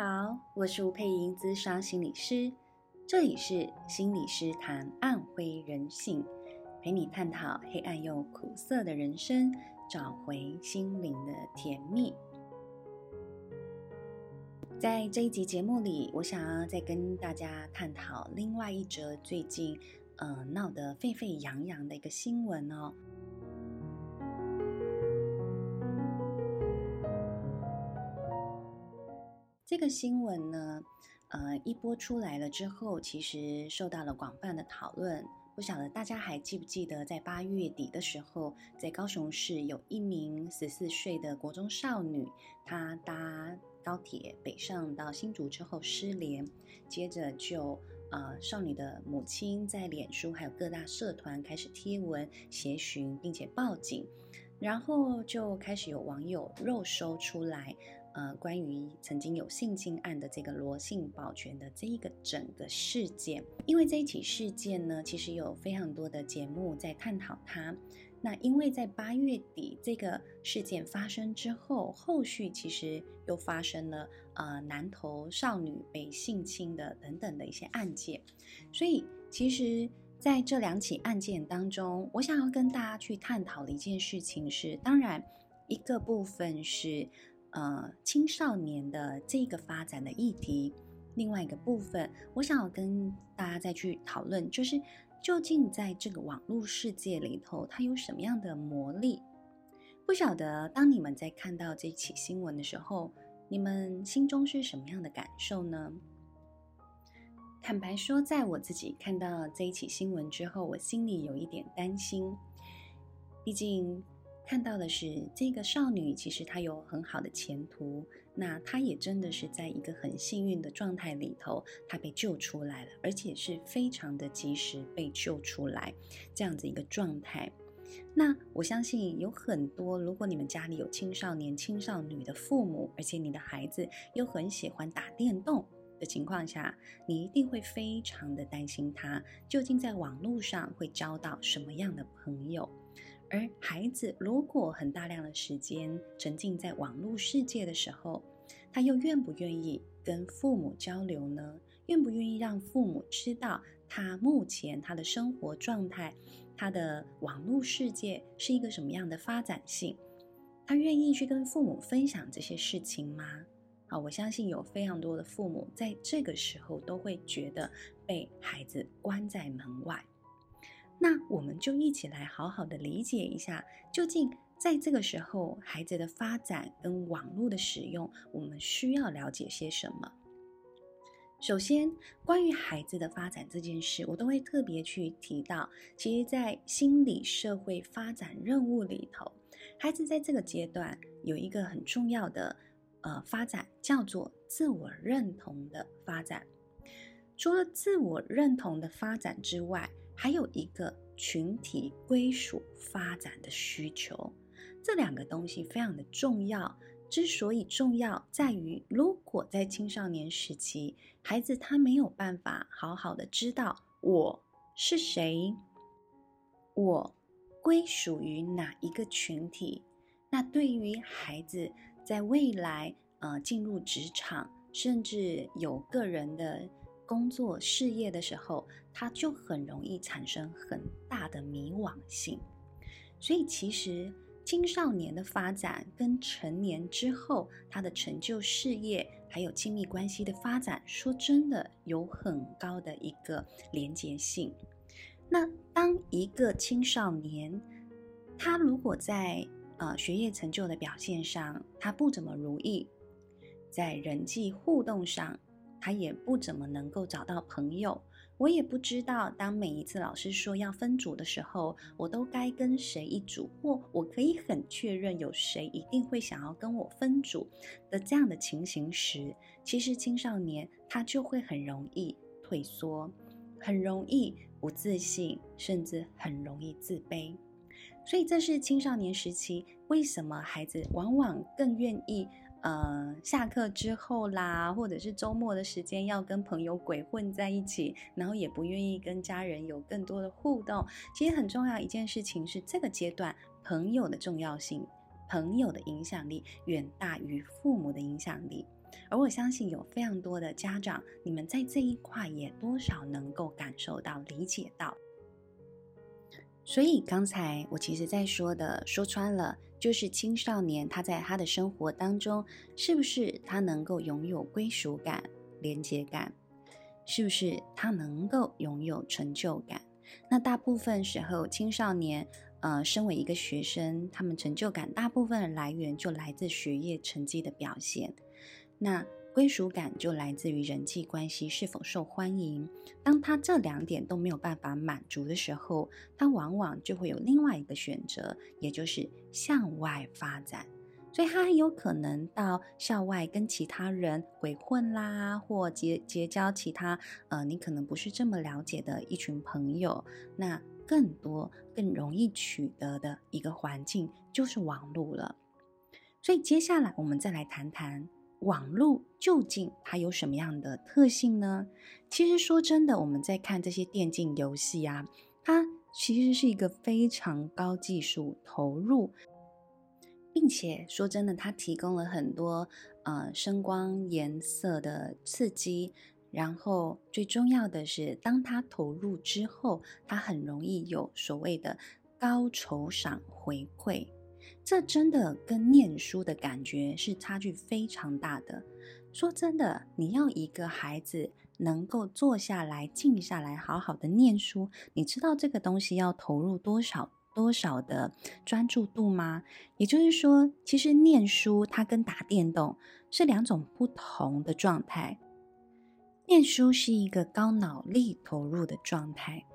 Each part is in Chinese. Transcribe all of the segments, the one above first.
好，我是吴佩莹，资商心理师，这里是心理师谈暗灰人性，陪你探讨黑暗又苦涩的人生，找回心灵的甜蜜。在这一集节目里，我想要再跟大家探讨另外一则最近呃闹得沸沸扬扬的一个新闻哦。这个新闻呢，呃，一播出来了之后，其实受到了广泛的讨论。不晓得大家还记不记得，在八月底的时候，在高雄市有一名十四岁的国中少女，她搭高铁北上到新竹之后失联，接着就呃，少女的母亲在脸书还有各大社团开始贴文协寻，并且报警，然后就开始有网友肉搜出来。呃，关于曾经有性侵案的这个罗姓保全的这一个整个事件，因为这一起事件呢，其实有非常多的节目在探讨它。那因为在八月底这个事件发生之后，后续其实又发生了呃南投少女被性侵的等等的一些案件，所以其实在这两起案件当中，我想要跟大家去探讨的一件事情是，当然一个部分是。呃，青少年的这个发展的议题，另外一个部分，我想要跟大家再去讨论，就是究竟在这个网络世界里头，它有什么样的魔力？不晓得当你们在看到这起新闻的时候，你们心中是什么样的感受呢？坦白说，在我自己看到这一起新闻之后，我心里有一点担心，毕竟。看到的是这个少女，其实她有很好的前途。那她也真的是在一个很幸运的状态里头，她被救出来了，而且是非常的及时被救出来，这样子一个状态。那我相信有很多，如果你们家里有青少年、青少女的父母，而且你的孩子又很喜欢打电动的情况下，你一定会非常的担心他究竟在网络上会交到什么样的朋友。而孩子如果很大量的时间沉浸在网络世界的时候，他又愿不愿意跟父母交流呢？愿不愿意让父母知道他目前他的生活状态，他的网络世界是一个什么样的发展性？他愿意去跟父母分享这些事情吗？啊，我相信有非常多的父母在这个时候都会觉得被孩子关在门外。那我们就一起来好好的理解一下，究竟在这个时候，孩子的发展跟网络的使用，我们需要了解些什么？首先，关于孩子的发展这件事，我都会特别去提到，其实，在心理社会发展任务里头，孩子在这个阶段有一个很重要的呃发展，叫做自我认同的发展。除了自我认同的发展之外，还有一个群体归属发展的需求，这两个东西非常的重要。之所以重要，在于如果在青少年时期，孩子他没有办法好好的知道我是谁，我归属于哪一个群体，那对于孩子在未来呃进入职场，甚至有个人的。工作事业的时候，他就很容易产生很大的迷惘性。所以，其实青少年的发展跟成年之后他的成就事业还有亲密关系的发展，说真的有很高的一个连结性。那当一个青少年，他如果在呃学业成就的表现上，他不怎么如意，在人际互动上，他也不怎么能够找到朋友，我也不知道，当每一次老师说要分组的时候，我都该跟谁一组，或我可以很确认有谁一定会想要跟我分组的这样的情形时，其实青少年他就会很容易退缩，很容易不自信，甚至很容易自卑。所以这是青少年时期为什么孩子往往更愿意。呃，下课之后啦，或者是周末的时间，要跟朋友鬼混在一起，然后也不愿意跟家人有更多的互动。其实很重要一件事情是，这个阶段朋友的重要性，朋友的影响力远大于父母的影响力。而我相信有非常多的家长，你们在这一块也多少能够感受到、理解到。所以刚才我其实在说的，说穿了，就是青少年他在他的生活当中，是不是他能够拥有归属感、连接感？是不是他能够拥有成就感？那大部分时候，青少年，呃，身为一个学生，他们成就感大部分的来源就来自学业成绩的表现。那归属感就来自于人际关系是否受欢迎。当他这两点都没有办法满足的时候，他往往就会有另外一个选择，也就是向外发展。所以他很有可能到校外跟其他人鬼混啦，或结结交其他呃，你可能不是这么了解的一群朋友。那更多更容易取得的一个环境就是网络了。所以接下来我们再来谈谈网络究竟它有什么样的特性呢？其实说真的，我们在看这些电竞游戏啊，它其实是一个非常高技术投入。并且说真的，它提供了很多呃声光颜色的刺激，然后最重要的是，当它投入之后，它很容易有所谓的高酬赏回馈。这真的跟念书的感觉是差距非常大的。说真的，你要一个孩子能够坐下来、静下来、好好的念书，你知道这个东西要投入多少？多少的专注度吗？也就是说，其实念书它跟打电动是两种不同的状态。念书是一个高脑力投入的状态，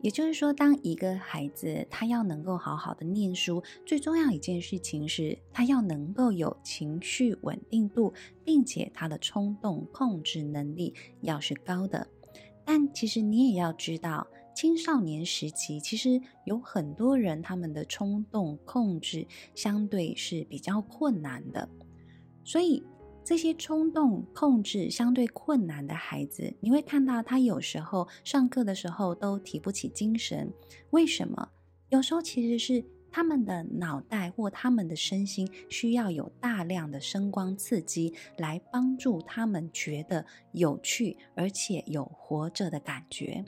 也就是说，当一个孩子他要能够好好的念书，最重要一件事情是他要能够有情绪稳定度，并且他的冲动控制能力要是高的。但其实你也要知道。青少年时期，其实有很多人，他们的冲动控制相对是比较困难的。所以，这些冲动控制相对困难的孩子，你会看到他有时候上课的时候都提不起精神。为什么？有时候其实是他们的脑袋或他们的身心需要有大量的声光刺激来帮助他们觉得有趣，而且有活着的感觉。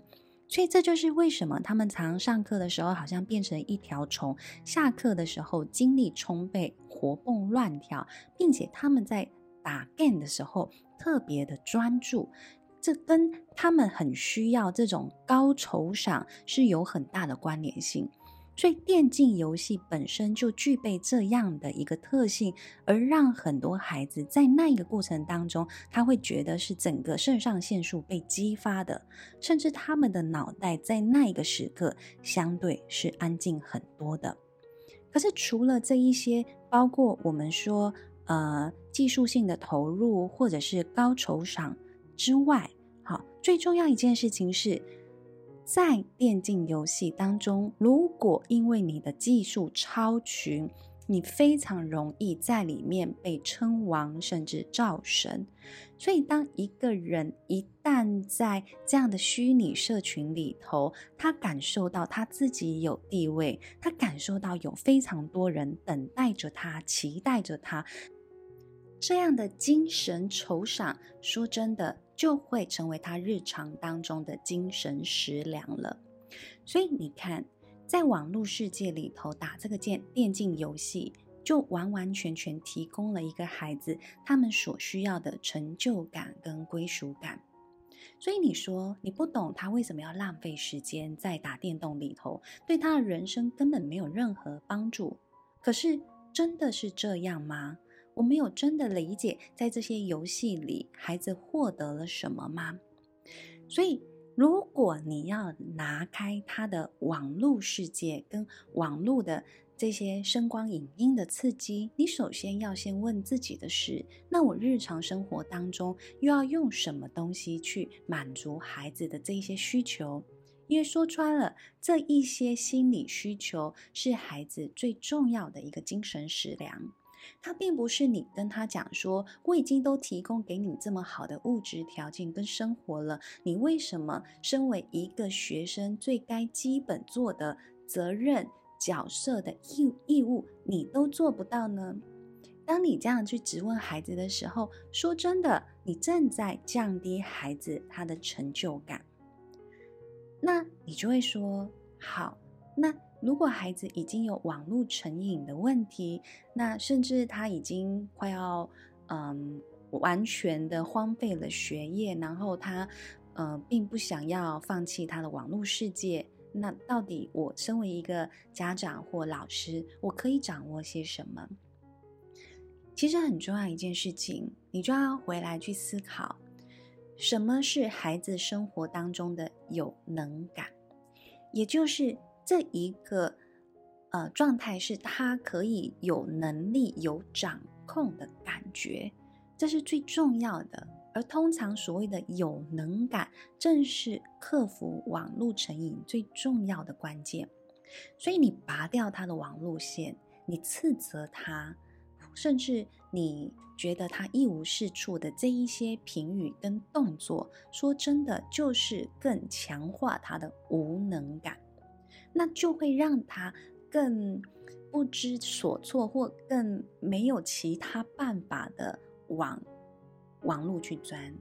所以这就是为什么他们常上课的时候好像变成一条虫，下课的时候精力充沛、活蹦乱跳，并且他们在打 game 的时候特别的专注，这跟他们很需要这种高酬赏是有很大的关联性。所以电竞游戏本身就具备这样的一个特性，而让很多孩子在那一个过程当中，他会觉得是整个肾上腺素被激发的，甚至他们的脑袋在那一个时刻相对是安静很多的。可是除了这一些，包括我们说呃技术性的投入或者是高酬赏之外，好，最重要一件事情是。在电竞游戏当中，如果因为你的技术超群，你非常容易在里面被称王，甚至造神。所以，当一个人一旦在这样的虚拟社群里头，他感受到他自己有地位，他感受到有非常多人等待着他，期待着他，这样的精神酬赏，说真的。就会成为他日常当中的精神食粮了。所以你看，在网络世界里头打这个电电竞游戏，就完完全全提供了一个孩子他们所需要的成就感跟归属感。所以你说你不懂他为什么要浪费时间在打电动里头，对他的人生根本没有任何帮助。可是真的是这样吗？我没有真的理解，在这些游戏里，孩子获得了什么吗？所以，如果你要拿开他的网络世界跟网络的这些声光影音的刺激，你首先要先问自己的是：那我日常生活当中又要用什么东西去满足孩子的这些需求？因为说穿了，这一些心理需求是孩子最重要的一个精神食粮。他并不是你跟他讲说，我已经都提供给你这么好的物质条件跟生活了，你为什么身为一个学生最该基本做的责任角色的义义务，你都做不到呢？当你这样去质问孩子的时候，说真的，你正在降低孩子他的成就感。那你就会说，好，那如果孩子已经有网络成瘾的问题，那甚至他已经快要嗯完全的荒废了学业，然后他呃并不想要放弃他的网络世界，那到底我身为一个家长或老师，我可以掌握些什么？其实很重要一件事情，你就要回来去思考，什么是孩子生活当中的有能感，也就是这一个呃状态，是他可以有能力、有掌控的感觉，这是最重要的。而通常所谓的有能感，正是克服网络成瘾最重要的关键。所以你拔掉他的网络线，你斥责他。甚至你觉得他一无是处的这一些评语跟动作，说真的，就是更强化他的无能感，那就会让他更不知所措，或更没有其他办法的往网络去钻。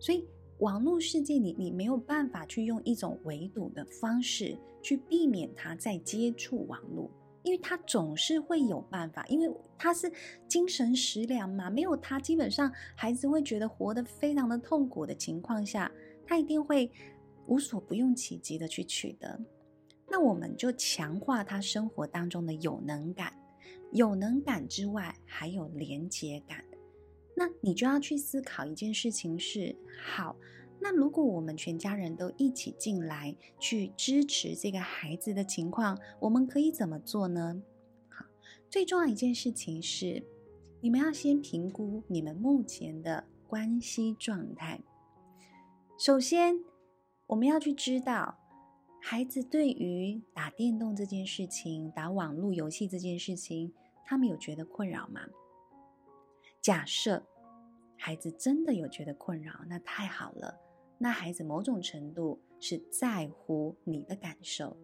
所以，网络世界里，你没有办法去用一种围堵的方式去避免他再接触网络。因为他总是会有办法，因为他是精神食粮嘛，没有他，基本上孩子会觉得活得非常的痛苦的情况下，他一定会无所不用其极的去取得。那我们就强化他生活当中的有能感，有能感之外还有连结感。那你就要去思考一件事情是：好。那如果我们全家人都一起进来去支持这个孩子的情况，我们可以怎么做呢？好，最重要一件事情是，你们要先评估你们目前的关系状态。首先，我们要去知道，孩子对于打电动这件事情、打网络游戏这件事情，他们有觉得困扰吗？假设孩子真的有觉得困扰，那太好了。那孩子某种程度是在乎你的感受，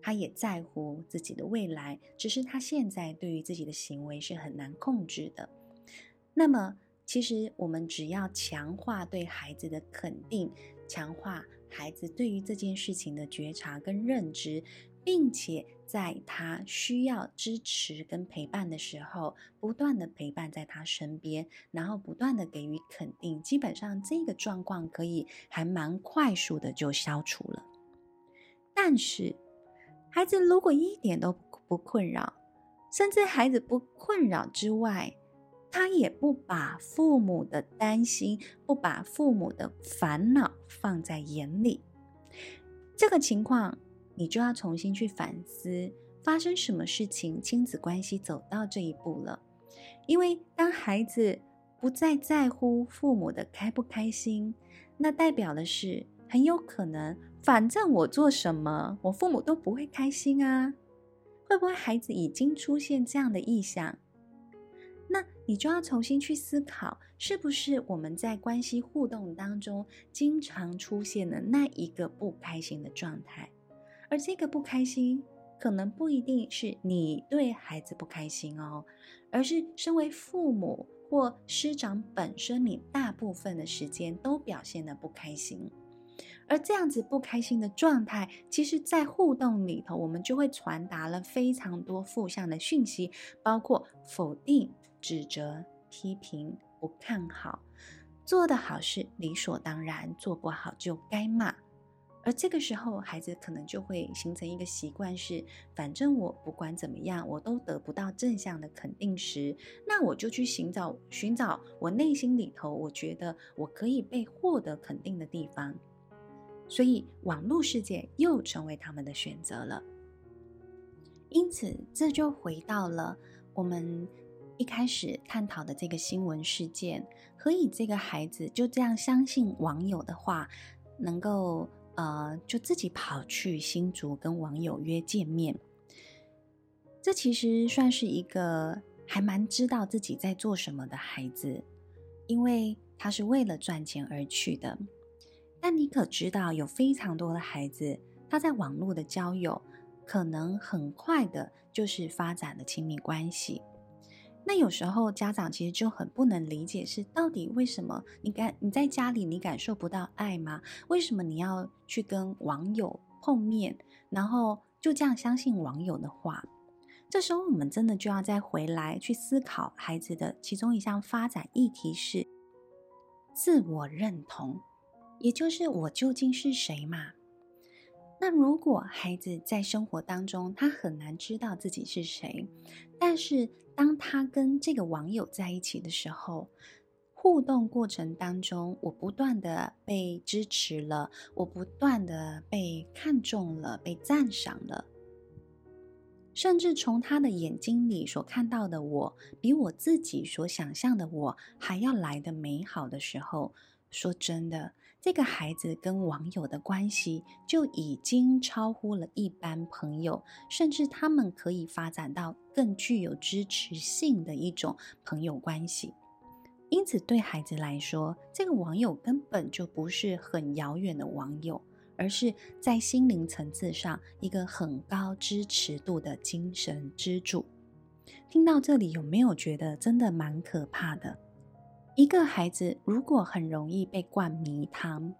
他也在乎自己的未来，只是他现在对于自己的行为是很难控制的。那么，其实我们只要强化对孩子的肯定，强化孩子对于这件事情的觉察跟认知。并且在他需要支持跟陪伴的时候，不断的陪伴在他身边，然后不断的给予肯定，基本上这个状况可以还蛮快速的就消除了。但是，孩子如果一点都不困扰，甚至孩子不困扰之外，他也不把父母的担心、不把父母的烦恼放在眼里，这个情况。你就要重新去反思，发生什么事情，亲子关系走到这一步了。因为当孩子不再在乎父母的开不开心，那代表的是很有可能，反正我做什么，我父母都不会开心啊。会不会孩子已经出现这样的意向？你就要重新去思考，是不是我们在关系互动当中经常出现的那一个不开心的状态？而这个不开心，可能不一定是你对孩子不开心哦，而是身为父母或师长本身，你大部分的时间都表现得不开心。而这样子不开心的状态，其实在互动里头，我们就会传达了非常多负向的讯息，包括否定、指责、批评、不看好，做得好是理所当然，做不好就该骂。而这个时候，孩子可能就会形成一个习惯是：是反正我不管怎么样，我都得不到正向的肯定时，那我就去寻找寻找我内心里头我觉得我可以被获得肯定的地方。所以，网络世界又成为他们的选择了。因此，这就回到了我们一开始探讨的这个新闻事件：何以这个孩子就这样相信网友的话，能够？呃，就自己跑去新竹跟网友约见面，这其实算是一个还蛮知道自己在做什么的孩子，因为他是为了赚钱而去的。但你可知道，有非常多的孩子，他在网络的交友，可能很快的就是发展了亲密关系。那有时候家长其实就很不能理解，是到底为什么你感你在家里你感受不到爱吗？为什么你要去跟网友碰面，然后就这样相信网友的话？这时候我们真的就要再回来去思考孩子的其中一项发展议题是自我认同，也就是我究竟是谁嘛？那如果孩子在生活当中他很难知道自己是谁，但是当他跟这个网友在一起的时候，互动过程当中，我不断的被支持了，我不断的被看中了，被赞赏了，甚至从他的眼睛里所看到的我，比我自己所想象的我还要来的美好的时候，说真的。这个孩子跟网友的关系就已经超乎了一般朋友，甚至他们可以发展到更具有支持性的一种朋友关系。因此，对孩子来说，这个网友根本就不是很遥远的网友，而是在心灵层次上一个很高支持度的精神支柱。听到这里，有没有觉得真的蛮可怕的？一个孩子如果很容易被灌迷汤，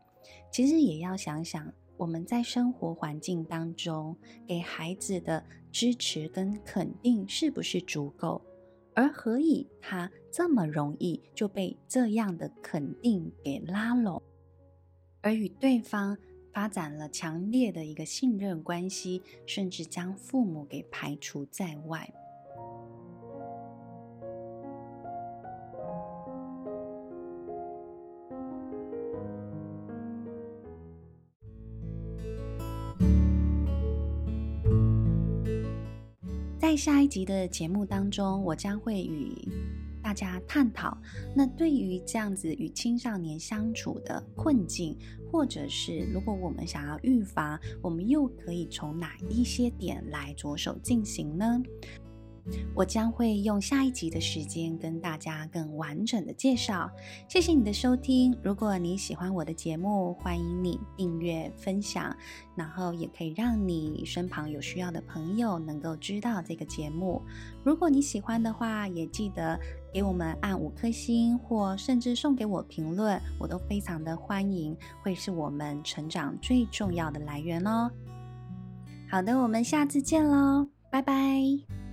其实也要想想我们在生活环境当中给孩子的支持跟肯定是不是足够，而何以他这么容易就被这样的肯定给拉拢，而与对方发展了强烈的一个信任关系，甚至将父母给排除在外。在下一集的节目当中，我将会与大家探讨，那对于这样子与青少年相处的困境，或者是如果我们想要预防，我们又可以从哪一些点来着手进行呢？我将会用下一集的时间跟大家更完整的介绍。谢谢你的收听。如果你喜欢我的节目，欢迎你订阅、分享，然后也可以让你身旁有需要的朋友能够知道这个节目。如果你喜欢的话，也记得给我们按五颗星，或甚至送给我评论，我都非常的欢迎，会是我们成长最重要的来源哦。好的，我们下次见喽，拜拜。